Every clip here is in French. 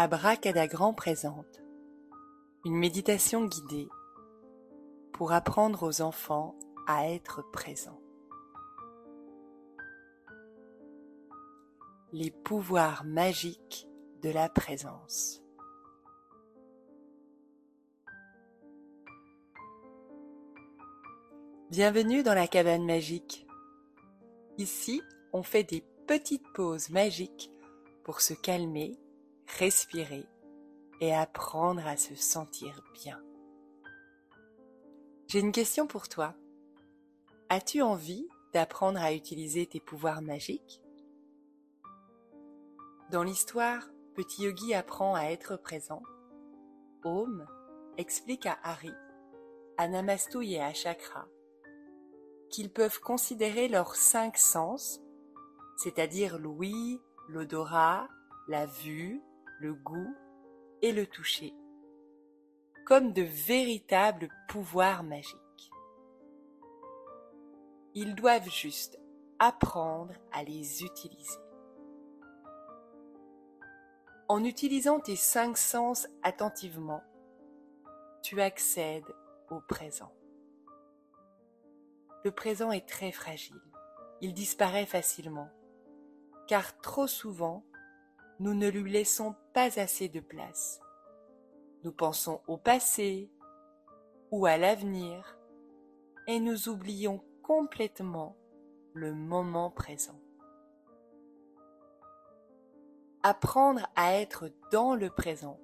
Abracadagran présente une méditation guidée pour apprendre aux enfants à être présents. Les pouvoirs magiques de la présence. Bienvenue dans la cabane magique. Ici, on fait des petites pauses magiques pour se calmer, respirer et apprendre à se sentir bien. J'ai une question pour toi. As-tu envie d'apprendre à utiliser tes pouvoirs magiques? Dans l'histoire, Petit Yogi apprend à être présent. Om explique à Harry, à Namastu et à Chakra qu'ils peuvent considérer leurs cinq sens, c'est-à-dire l'ouïe, l'odorat, la vue, le goût et le toucher, comme de véritables pouvoirs magiques. Ils doivent juste apprendre à les utiliser. En utilisant tes cinq sens attentivement, tu accèdes au présent. Le présent est très fragile, il disparaît facilement, car trop souvent, nous ne lui laissons pas assez de place. Nous pensons au passé ou à l'avenir et nous oublions complètement le moment présent. Apprendre à être dans le présent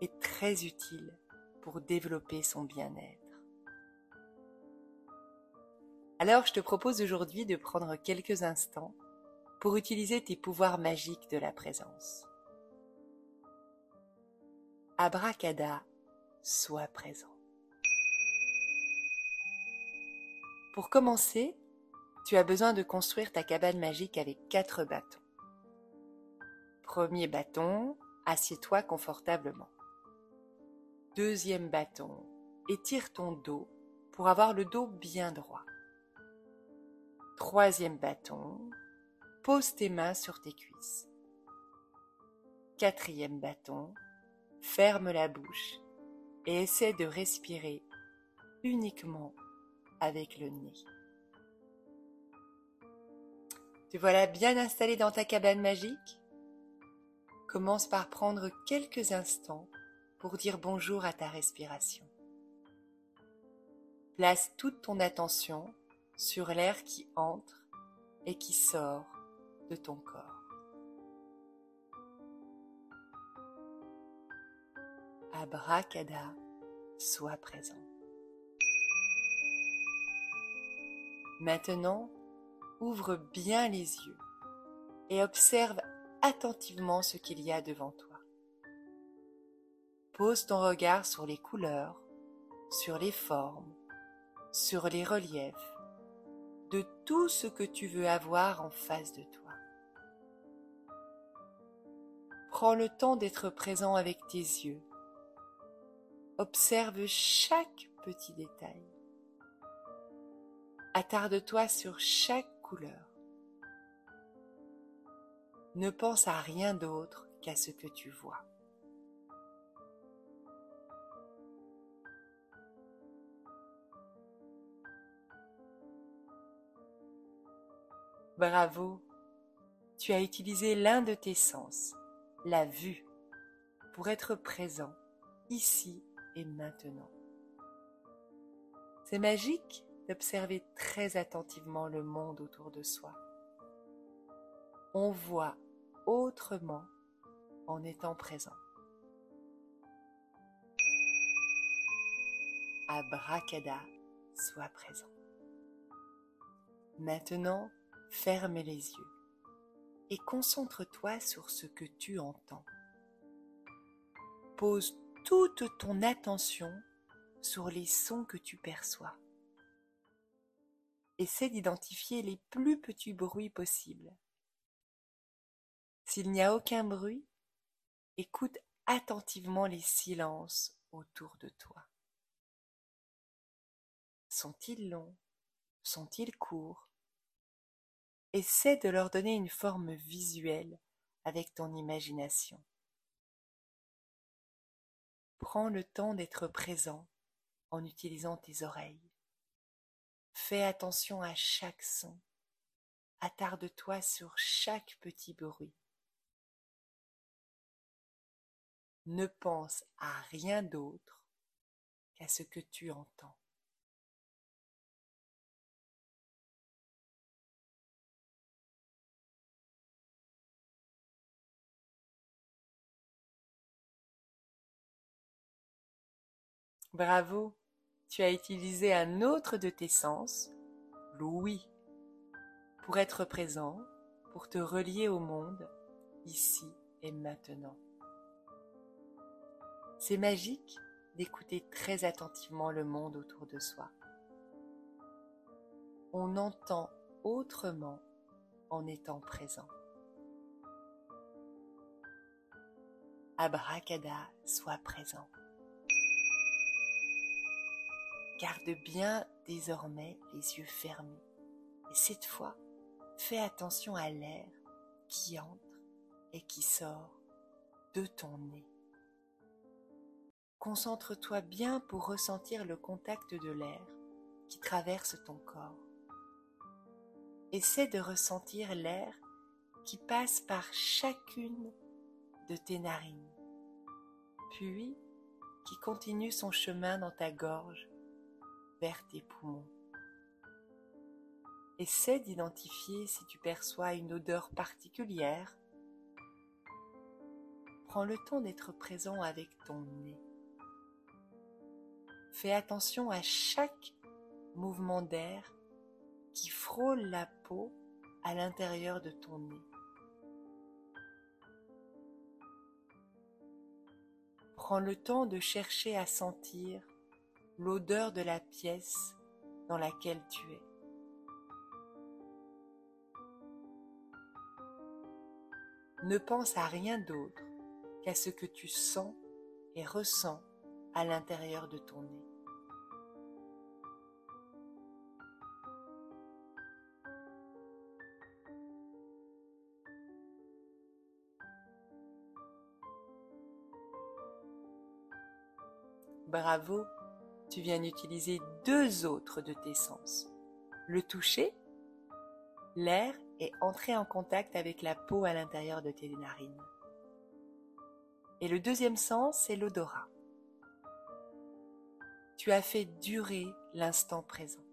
est très utile pour développer son bien-être. Alors je te propose aujourd'hui de prendre quelques instants pour utiliser tes pouvoirs magiques de la présence. Abracada, sois présent. Pour commencer, tu as besoin de construire ta cabane magique avec quatre bâtons. Premier bâton, assieds-toi confortablement. Deuxième bâton, étire ton dos pour avoir le dos bien droit. Troisième bâton, pose tes mains sur tes cuisses. Quatrième bâton, ferme la bouche et essaie de respirer uniquement avec le nez. Te voilà bien installé dans ta cabane magique? Commence par prendre quelques instants pour dire bonjour à ta respiration. Place toute ton attention sur l'air qui entre et qui sort de ton corps. Abracada, sois présent. Maintenant, ouvre bien les yeux et observe attentivement ce qu'il y a devant toi. Pose ton regard sur les couleurs, sur les formes, sur les reliefs, de tout ce que tu veux avoir en face de toi. Prends le temps d'être présent avec tes yeux. Observe chaque petit détail. Attarde-toi sur chaque couleur. Ne pense à rien d'autre qu'à ce que tu vois. Bravo, tu as utilisé l'un de tes sens, la vue, pour être présent ici et maintenant. C'est magique d'observer très attentivement le monde autour de soi. On voit autrement en étant présent. Abracada, sois présent. Maintenant, ferme les yeux et concentre-toi sur ce que tu entends. Pose toute ton attention sur les sons que tu perçois. Essaie d'identifier les plus petits bruits possibles. S'il n'y a aucun bruit, écoute attentivement les silences autour de toi. Sont-ils longs? Sont-ils courts? Essaie de leur donner une forme visuelle avec ton imagination. Prends le temps d'être présent en utilisant tes oreilles. Fais attention à chaque son. Attarde-toi sur chaque petit bruit. Ne pense à rien d'autre qu'à ce que tu entends. Bravo, tu as utilisé un autre de tes sens, l'ouïe, pour être présent, pour te relier au monde, ici et maintenant. C'est magique d'écouter très attentivement le monde autour de soi. On entend autrement en étant présent. Abracada, sois présent. Garde bien désormais les yeux fermés et cette fois, fais attention à l'air qui entre et qui sort de ton nez. Concentre-toi bien pour ressentir le contact de l'air qui traverse ton corps. Essaie de ressentir l'air qui passe par chacune de tes narines, puis qui continue son chemin dans ta gorge vers tes poumons. Essaie d'identifier si tu perçois une odeur particulière. Prends le temps d'être présent avec ton nez. Fais attention à chaque mouvement d'air qui frôle la peau à l'intérieur de ton nez. Prends le temps de chercher à sentir l'odeur de la pièce dans laquelle tu es. Ne pense à rien d'autre qu'à ce que tu sens et ressens à l'intérieur de ton nez. Bravo tu viens d'utiliser deux autres de tes sens. Le toucher, l'air est entré en contact avec la peau à l'intérieur de tes narines. Et le deuxième sens, c'est l'odorat. Tu as fait durer l'instant présent.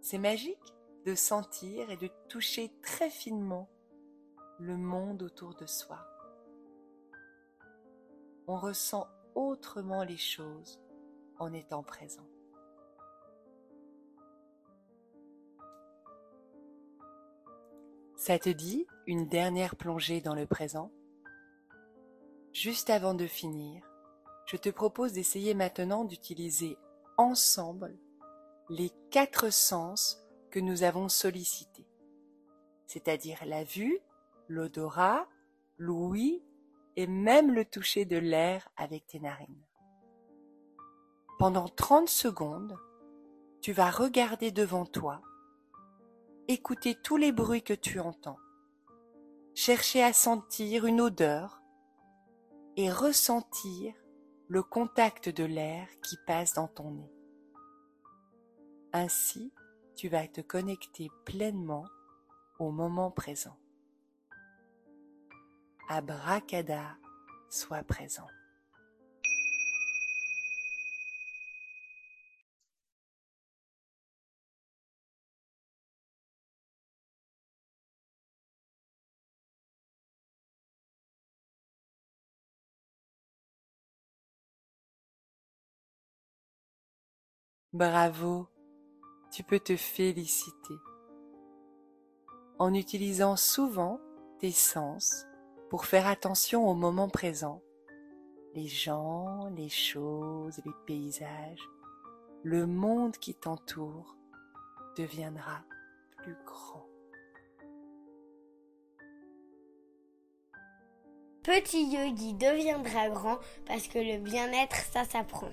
C'est magique de sentir et de toucher très finement le monde autour de soi. On ressent autrement les choses en étant présent. Ça te dit une dernière plongée dans le présent? Juste avant de finir, je te propose d'essayer maintenant d'utiliser ensemble les quatre sens que nous avons sollicités, c'est-à-dire la vue, l'odorat, l'ouïe et même le toucher de l'air avec tes narines. Pendant 30 secondes, tu vas regarder devant toi, écouter tous les bruits que tu entends, chercher à sentir une odeur et ressentir le contact de l'air qui passe dans ton nez. Ainsi, tu vas te connecter pleinement au moment présent. Abracada, sois présent. Bravo, tu peux te féliciter. En utilisant souvent tes sens pour faire attention au moment présent, les gens, les choses, les paysages, le monde qui t'entoure deviendra plus grand. Petit yogi deviendra grand parce que le bien-être, ça s'apprend.